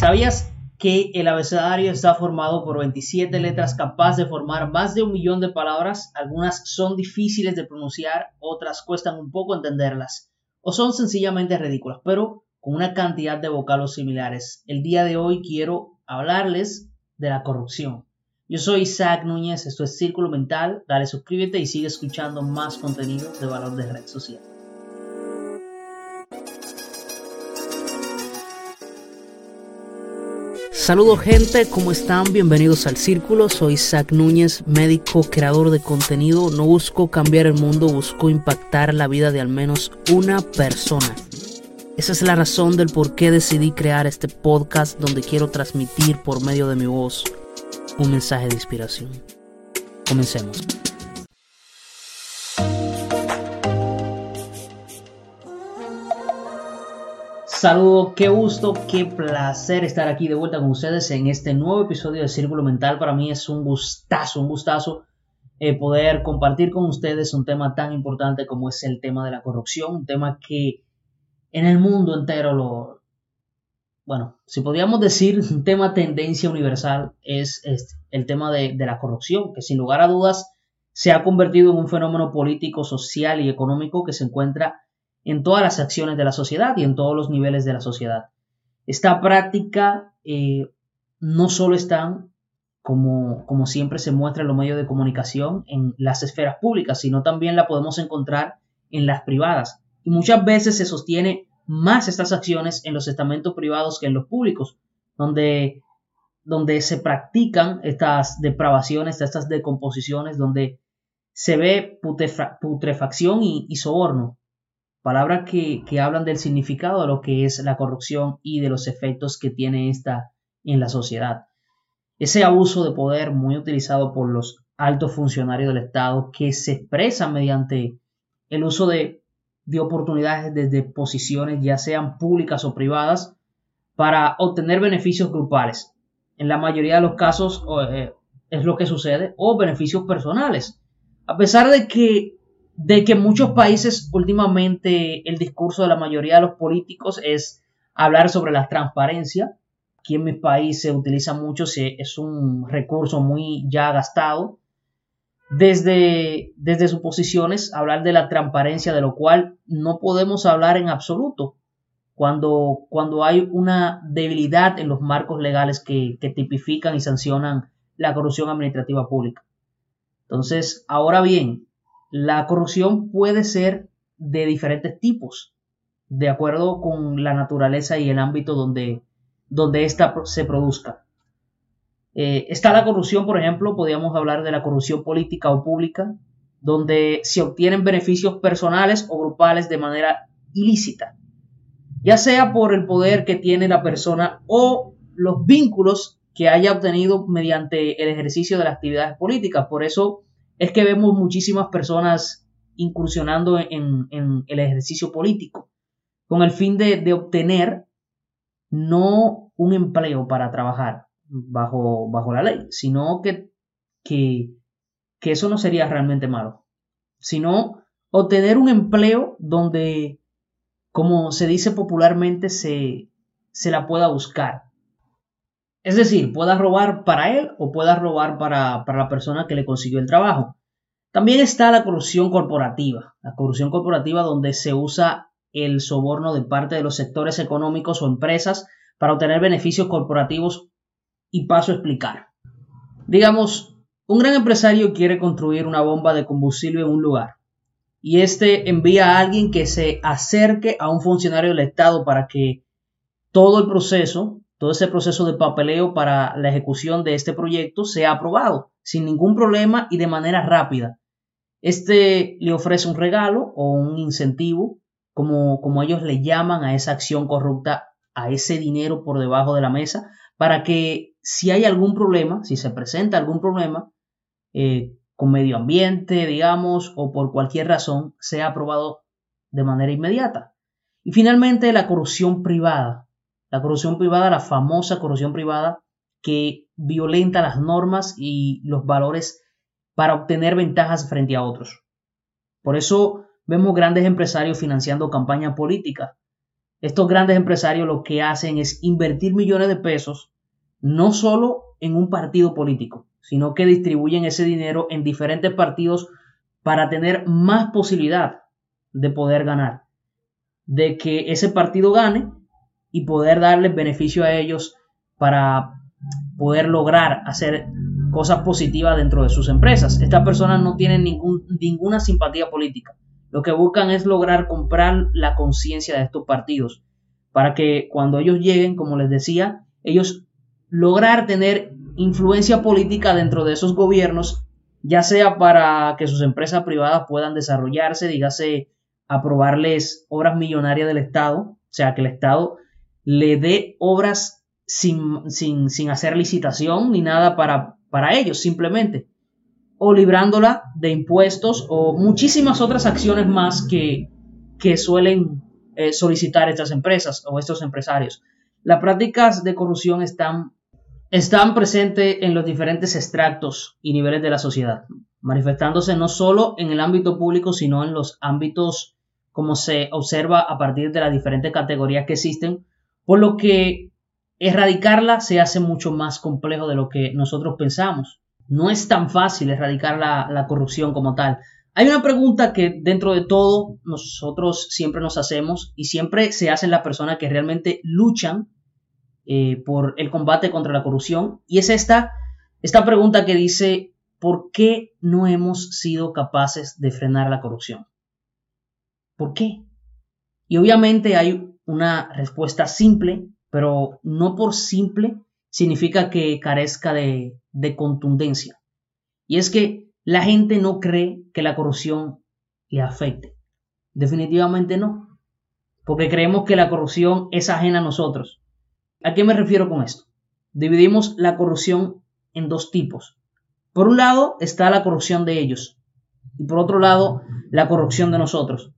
¿Sabías que el abecedario está formado por 27 letras capaces de formar más de un millón de palabras? Algunas son difíciles de pronunciar, otras cuestan un poco entenderlas o son sencillamente ridículas, pero con una cantidad de vocablos similares. El día de hoy quiero hablarles de la corrupción. Yo soy Isaac Núñez, esto es Círculo Mental. Dale suscríbete y sigue escuchando más contenido de valor de red social. Saludos gente, ¿cómo están? Bienvenidos al Círculo. Soy Isaac Núñez, médico, creador de contenido. No busco cambiar el mundo, busco impactar la vida de al menos una persona. Esa es la razón del por qué decidí crear este podcast donde quiero transmitir por medio de mi voz un mensaje de inspiración. Comencemos. Saludos, qué gusto, qué placer estar aquí de vuelta con ustedes en este nuevo episodio de Círculo Mental. Para mí es un gustazo, un gustazo eh, poder compartir con ustedes un tema tan importante como es el tema de la corrupción, un tema que en el mundo entero lo, bueno, si podríamos decir un tema tendencia universal es este, el tema de, de la corrupción, que sin lugar a dudas se ha convertido en un fenómeno político, social y económico que se encuentra en todas las acciones de la sociedad y en todos los niveles de la sociedad. Esta práctica eh, no solo está, como, como siempre se muestra en los medios de comunicación, en las esferas públicas, sino también la podemos encontrar en las privadas. Y muchas veces se sostiene más estas acciones en los estamentos privados que en los públicos, donde, donde se practican estas depravaciones, estas decomposiciones, donde se ve putrefacción y soborno palabras que, hablan del significado de lo que es la corrupción y de los efectos que tiene esta en la sociedad. Ese abuso de poder muy utilizado por los altos funcionarios del Estado que se expresa mediante el uso de, de oportunidades desde posiciones ya sean públicas o privadas para obtener beneficios grupales. En la mayoría de los casos eh, es lo que sucede, o beneficios personales. A pesar de que de que muchos países últimamente el discurso de la mayoría de los políticos es hablar sobre la transparencia. Aquí en mi país se utiliza mucho, es un recurso muy ya gastado. Desde, desde sus posiciones, hablar de la transparencia, de lo cual no podemos hablar en absoluto cuando, cuando hay una debilidad en los marcos legales que, que tipifican y sancionan la corrupción administrativa pública. Entonces, ahora bien, la corrupción puede ser de diferentes tipos, de acuerdo con la naturaleza y el ámbito donde, donde se produzca. Eh, está la corrupción, por ejemplo, podríamos hablar de la corrupción política o pública, donde se obtienen beneficios personales o grupales de manera ilícita, ya sea por el poder que tiene la persona o los vínculos que haya obtenido mediante el ejercicio de las actividades políticas. Por eso es que vemos muchísimas personas incursionando en, el ejercicio político con el fin de, obtener no un empleo para trabajar bajo, bajo la ley, sino que, que, eso no sería realmente malo, sino obtener un empleo donde, como se dice popularmente, se, se la pueda buscar. Es decir, pueda robar para él o pueda robar para, la persona que le consiguió el trabajo. También está la corrupción corporativa, la corrupción corporativa donde se usa el soborno de parte de los sectores económicos o empresas para obtener beneficios corporativos y paso a explicar. Digamos, un gran empresario quiere construir una bomba de combustible en un lugar y este envía a alguien que se acerque a un funcionario del Estado para que todo el proceso todo ese proceso de papeleo para la ejecución de este proyecto sea aprobado sin ningún problema y de manera rápida. Este le ofrece un regalo o un incentivo, como, como ellos le llaman a esa acción corrupta, a ese dinero por debajo de la mesa, para que si hay algún problema, si se presenta algún problema eh, con medio ambiente, digamos, o por cualquier razón, sea aprobado de manera inmediata. Y finalmente, la corrupción privada. La corrupción privada, la famosa corrupción privada que violenta las normas y los valores para obtener ventajas frente a otros. Por eso vemos grandes empresarios financiando campañas políticas estos grandes empresarios lo que hacen es invertir millones de pesos no solo en un partido político, sino que distribuyen ese dinero en diferentes partidos para tener más posibilidad de poder ganar, de que ese partido gane y poder darles beneficio a ellos para poder lograr hacer cosas positivas dentro de sus empresas. Estas personas no tienen ningún, ninguna simpatía política. Lo que buscan es lograr comprar la conciencia de estos partidos para que cuando ellos lleguen, como les decía, ellos lograr tener influencia política dentro de esos gobiernos, ya sea para que sus empresas privadas puedan desarrollarse, dígase, aprobarles obras millonarias del Estado, o sea, que el Estado le dé obras sin, sin, hacer licitación ni nada para, para ellos, simplemente, o librándola de impuestos o muchísimas otras acciones más que, que suelen eh, solicitar estas empresas o estos empresarios. Las prácticas de corrupción están, están presentes en los diferentes extractos y niveles de la sociedad, manifestándose no solo en el ámbito público, sino en los ámbitos como se observa a partir de las diferentes categorías que existen, por lo que erradicarla se hace mucho más complejo de lo que nosotros pensamos. No es tan fácil erradicar la corrupción como tal. Hay una pregunta que dentro de todo nosotros siempre nos hacemos y siempre se hacen las personas que realmente luchan eh, por el combate contra la corrupción y es esta, esta pregunta que dice, ¿por qué no hemos sido capaces de frenar la corrupción? ¿Por qué? Y obviamente hay una respuesta simple, pero no por simple significa que carezca de, de contundencia. Y es que la gente no cree que la corrupción le afecte. Definitivamente no. Porque creemos que la corrupción es ajena a nosotros. ¿A qué me refiero con esto? Dividimos la corrupción en dos tipos. Por un lado está la corrupción de ellos y por otro lado la corrupción de nosotros.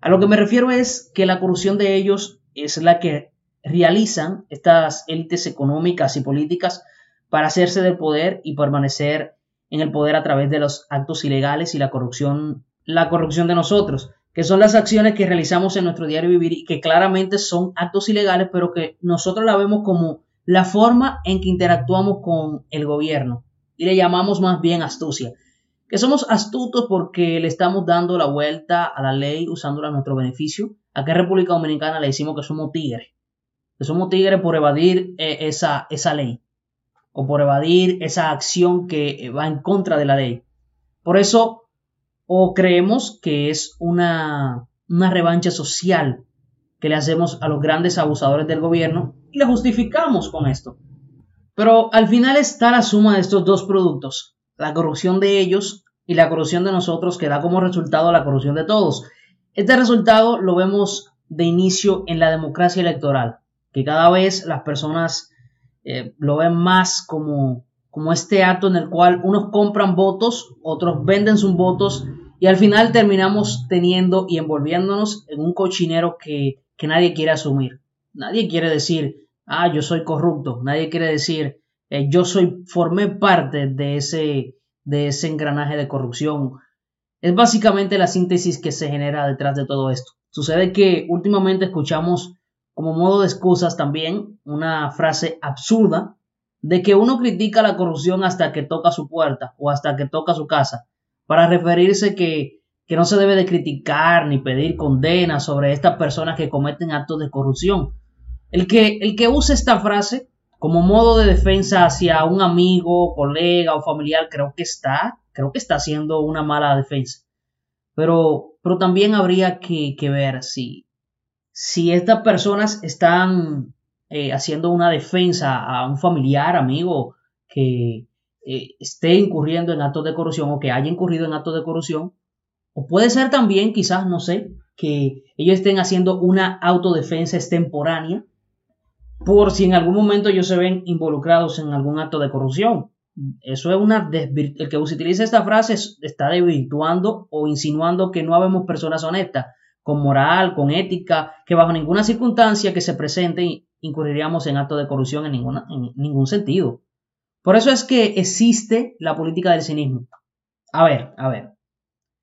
A lo que me refiero es que la corrupción de ellos es la que realizan estas élites económicas y políticas para hacerse del poder y permanecer en el poder a través de los actos ilegales y la corrupción, la corrupción de nosotros, que son las acciones que realizamos en nuestro diario vivir y que claramente son actos ilegales, pero que nosotros la vemos como la forma en que interactuamos con el gobierno y le llamamos más bien astucia. Que somos astutos porque le estamos dando la vuelta a la ley usándola a nuestro beneficio. Acá en República Dominicana le decimos que somos tigres. Que somos tigres por evadir eh, esa, esa ley o por evadir esa acción que va en contra de la ley. Por eso, o creemos que es una, una revancha social que le hacemos a los grandes abusadores del gobierno y la justificamos con esto. Pero al final está la suma de estos dos productos, la corrupción de ellos y la corrupción de nosotros que da como resultado la corrupción de todos. Este resultado lo vemos de inicio en la democracia electoral, que cada vez las personas eh, lo ven más como, como este acto en el cual unos compran votos, otros venden sus votos y al final terminamos teniendo y envolviéndonos en un cochinero que, nadie quiere asumir. Nadie quiere decir, ah, yo soy corrupto. Nadie quiere decir, eh, yo soy, formé parte de ese, de ese engranaje de corrupción. Es básicamente la síntesis que se genera detrás de todo esto. Sucede que últimamente escuchamos como modo de excusas también una frase absurda de que uno critica la corrupción hasta que toca su puerta o hasta que toca su casa, para referirse que, que no se debe de criticar ni pedir condena sobre estas personas que cometen actos de corrupción. El que, el que use esta frase como modo de defensa hacia un amigo, colega o familiar, creo que está, creo que está haciendo una mala defensa. Pero, pero también habría que, ver si, si estas personas están eh, haciendo una defensa a un familiar, amigo que eh, esté incurriendo en actos de corrupción o que haya incurrido en actos de corrupción, o puede ser también, quizás, no sé, que ellos estén haciendo una autodefensa extemporánea por si en algún momento ellos se ven involucrados en algún acto de corrupción. Eso es una el que utiliza esta frase está desvirtuando o insinuando que no habemos personas honestas con moral, con ética, que bajo ninguna circunstancia que se presente incurriríamos en actos de corrupción en ningún sentido. Por eso es que existe la política del cinismo. A ver, a ver.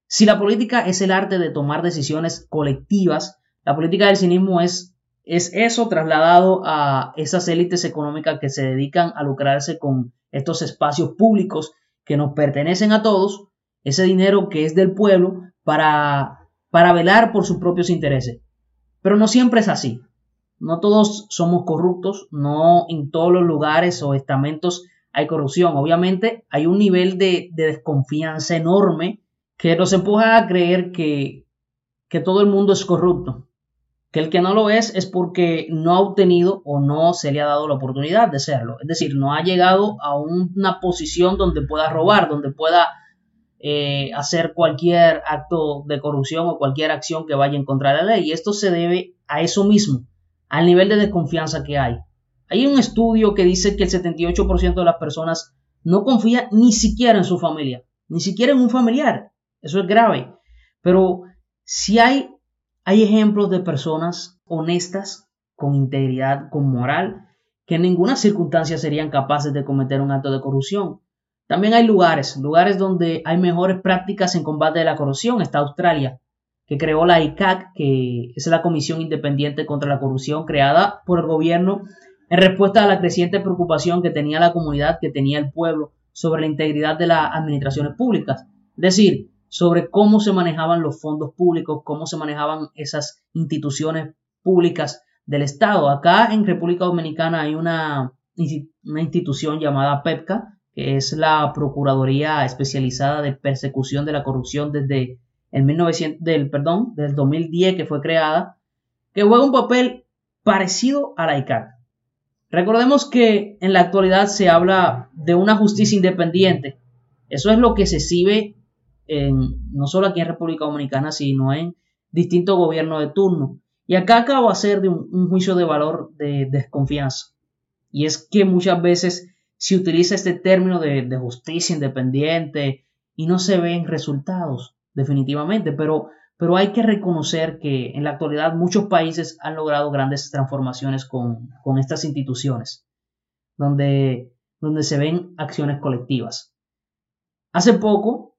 Si la política es el arte de tomar decisiones colectivas La política del cinismo es, es eso trasladado a esas élites económicas que se dedican a lucrarse con estos espacios públicos que nos pertenecen a todos, ese dinero que es del pueblo, para, para velar por sus propios intereses. Pero no siempre es así. No todos somos corruptos, no en todos los lugares o estamentos hay corrupción. Obviamente hay un nivel de, desconfianza enorme que nos empuja a creer que, que todo el mundo es corrupto. Que el que no lo es es porque no ha obtenido o no se le ha dado la oportunidad de serlo. Es decir, no ha llegado a una posición donde pueda robar, donde pueda eh, hacer cualquier acto de corrupción o cualquier acción que vaya en contra de la ley. Y esto se debe a eso mismo, al nivel de desconfianza que hay. Hay un estudio que dice que el 78% de las personas no confía ni siquiera en su familia, ni siquiera en un familiar. Eso es grave. Pero si hay, hay ejemplos de personas honestas, con integridad, con moral, que en ninguna circunstancia serían capaces de cometer un acto de corrupción. También hay lugares, lugares donde hay mejores prácticas en combate de la corrupción. Está Australia, que creó la ICAC, que es la Comisión Independiente contra la Corrupción, creada por el gobierno en respuesta a la creciente preocupación que tenía la comunidad, que tenía el pueblo, sobre la integridad de las administraciones públicas. Es decir, sobre cómo se manejaban los fondos públicos, cómo se manejaban esas instituciones públicas del Estado. Acá en República Dominicana hay una, una institución llamada PEPCA, que es la Procuraduría Especializada de Persecución de la Corrupción desde el 1900, del, perdón, del 2010 que fue creada, que juega un papel parecido a la ICAC. Recordemos que en la actualidad se habla de una justicia independiente. Eso es lo que se exhibe no solo aquí en República Dominicana, sino en distintos gobiernos de turno. Y acá acaba de ser de un, juicio de valor de desconfianza. Y es que muchas veces se utiliza este término de, justicia independiente y no se ven resultados, definitivamente, pero, pero hay que reconocer que en la actualidad muchos países han logrado grandes transformaciones con, estas instituciones, donde, donde se ven acciones colectivas. Hace poco,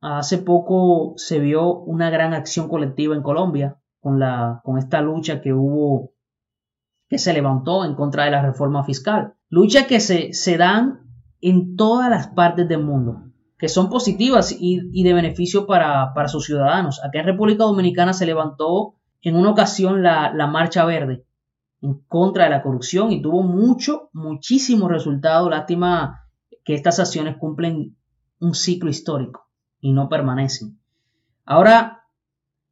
hace poco se vio una gran acción colectiva en Colombia con, la, con esta lucha que hubo, que se levantó en contra de la reforma fiscal Luchas que se, se dan en todas las partes del mundo, que son positivas y, de beneficio para, sus ciudadanos. Acá en República Dominicana se levantó en una ocasión la, la Marcha Verde en contra de la corrupción y tuvo mucho, muchísimo resultado. Lástima que estas acciones cumplen un ciclo histórico y no permanecen. Ahora,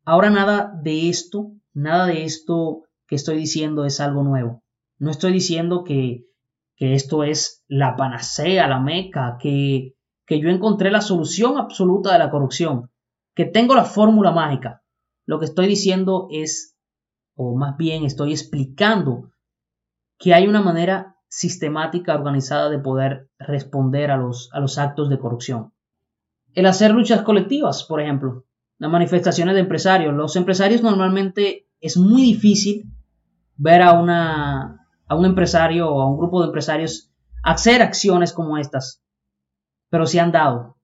ahora nada de esto, nada de esto que estoy diciendo es algo nuevo. No estoy diciendo que que esto es la panacea, la meca, que, que yo encontré la solución absoluta de la corrupción, que tengo la fórmula mágica. Lo que estoy diciendo es, o más bien estoy explicando, que hay una manera sistemática, organizada de poder responder a los, a los actos de corrupción. El hacer luchas colectivas, por ejemplo, las manifestaciones de empresarios. Los empresarios normalmente es muy difícil ver a una, a un empresario o a un grupo de empresarios hacer acciones como estas, pero se han dado.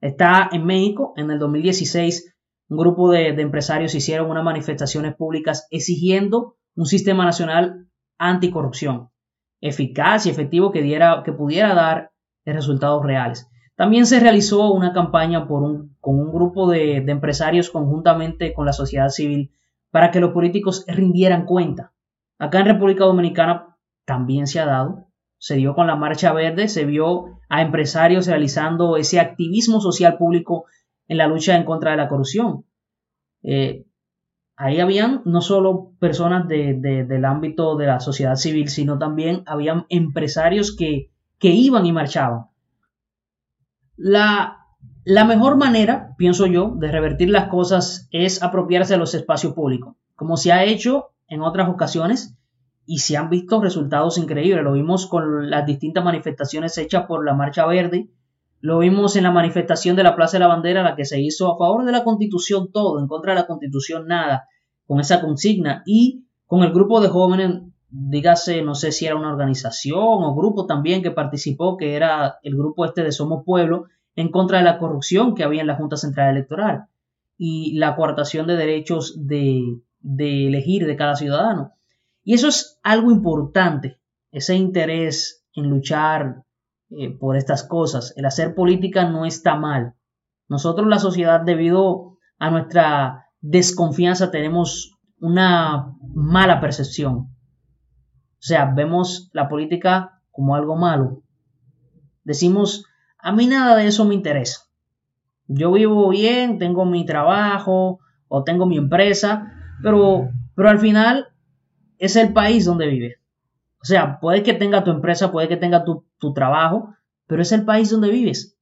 Está en México, en el 2016, un grupo de, empresarios hicieron unas manifestaciones públicas exigiendo un sistema nacional anticorrupción, eficaz y efectivo que, diera, que pudiera dar resultados reales. También se realizó una campaña con un grupo de empresarios conjuntamente con la sociedad civil para que los políticos rindieran cuenta. Acá en República Dominicana también se ha dado. Se dio con la Marcha Verde, se vio a empresarios realizando ese activismo social público en la lucha en contra de la corrupción. Eh, ahí habían no solo personas del ámbito de la sociedad civil, sino también habían empresarios que iban y marchaban. La, la mejor manera, pienso yo, de revertir las cosas es apropiarse de los espacios públicos, como se ha hecho en otras ocasiones y se han visto resultados increíbles. Lo vimos con las distintas manifestaciones hechas por la Marcha Verde, lo vimos en la manifestación de la Plaza de la Bandera, la que se hizo a favor de la Constitución todo, en contra de la Constitución nada, con esa consigna y con el grupo de jóvenes, dígase, no sé si era una organización o grupo también que participó, que era el grupo este de Somos Pueblo, en contra de la corrupción que había en la Junta Central Electoral y la coartación de derechos de, de elegir de cada ciudadano. Y eso es algo importante, ese interés en luchar eh, por estas cosas. El hacer política no está mal. Nosotros, la sociedad, debido a nuestra desconfianza, tenemos una mala percepción. O sea, vemos la política como algo malo. Decimos, a mí nada de eso me interesa. Yo vivo bien, tengo mi trabajo o tengo mi empresa, pero, pero al final es el país donde vive. O sea, puede que tenga tu empresa, puede que tenga tu, tu trabajo, pero es el país donde vives.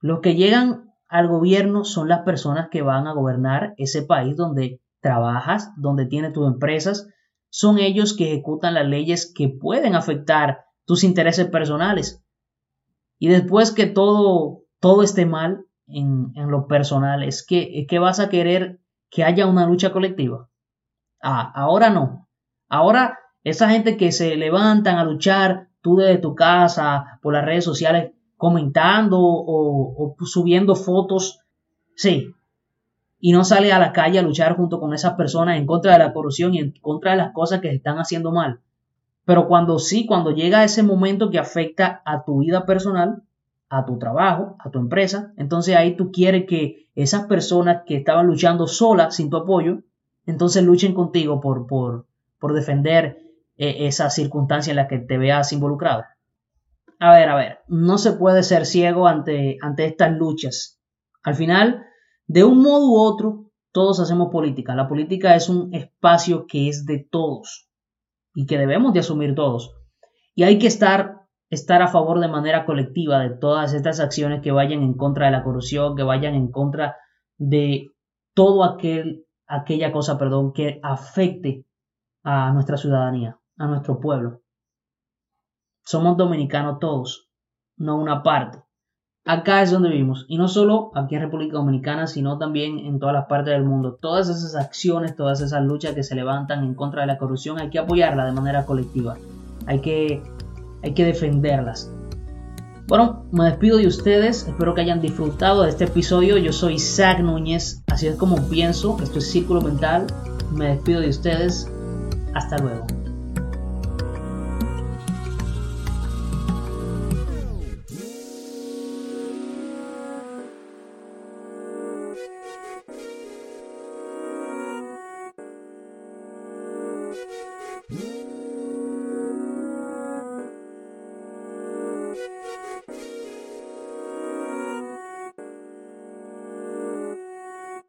Los que llegan al gobierno son las personas que van a gobernar ese país donde trabajas, donde tienes tus empresas. Son ellos que ejecutan las leyes que pueden afectar tus intereses personales. Y después que todo, todo esté mal en, lo personal, es que, es que vas a querer que haya una lucha colectiva. Ah, ahora no. Ahora esa gente que se levantan a luchar, tú desde tu casa, por las redes sociales, comentando o, subiendo fotos, sí, y no sale a la calle a luchar junto con esas personas en contra de la corrupción y en contra de las cosas que se están haciendo mal. Pero cuando sí, cuando llega ese momento que afecta a tu vida personal, a tu trabajo, a tu empresa, entonces ahí tú quieres que esas personas que estaban luchando solas, sin tu apoyo, entonces luchen contigo por, por, por defender eh, esa circunstancia en la que te veas involucrado. A ver, a ver, no se puede ser ciego ante, ante estas luchas. Al final, de un modo u otro, todos hacemos política. La política es un espacio que es de todos y que debemos de asumir todos. Y hay que estar, estar a favor de manera colectiva de todas estas acciones que vayan en contra de la corrupción, que vayan en contra de todo aquel, aquella cosa, perdón, que afecte a nuestra ciudadanía, a nuestro pueblo. Somos dominicanos todos, no una parte. Acá es donde vivimos. Y no solo aquí en República Dominicana, sino también en todas las partes del mundo. Todas esas acciones, todas esas luchas que se levantan en contra de la corrupción, hay que apoyarla de manera colectiva. Hay que, hay que defenderlas. Bueno, me despido de ustedes. Espero que hayan disfrutado de este episodio. Yo soy Zach Núñez. Así es como pienso. Esto es Círculo Mental. Me despido de ustedes. Hasta luego.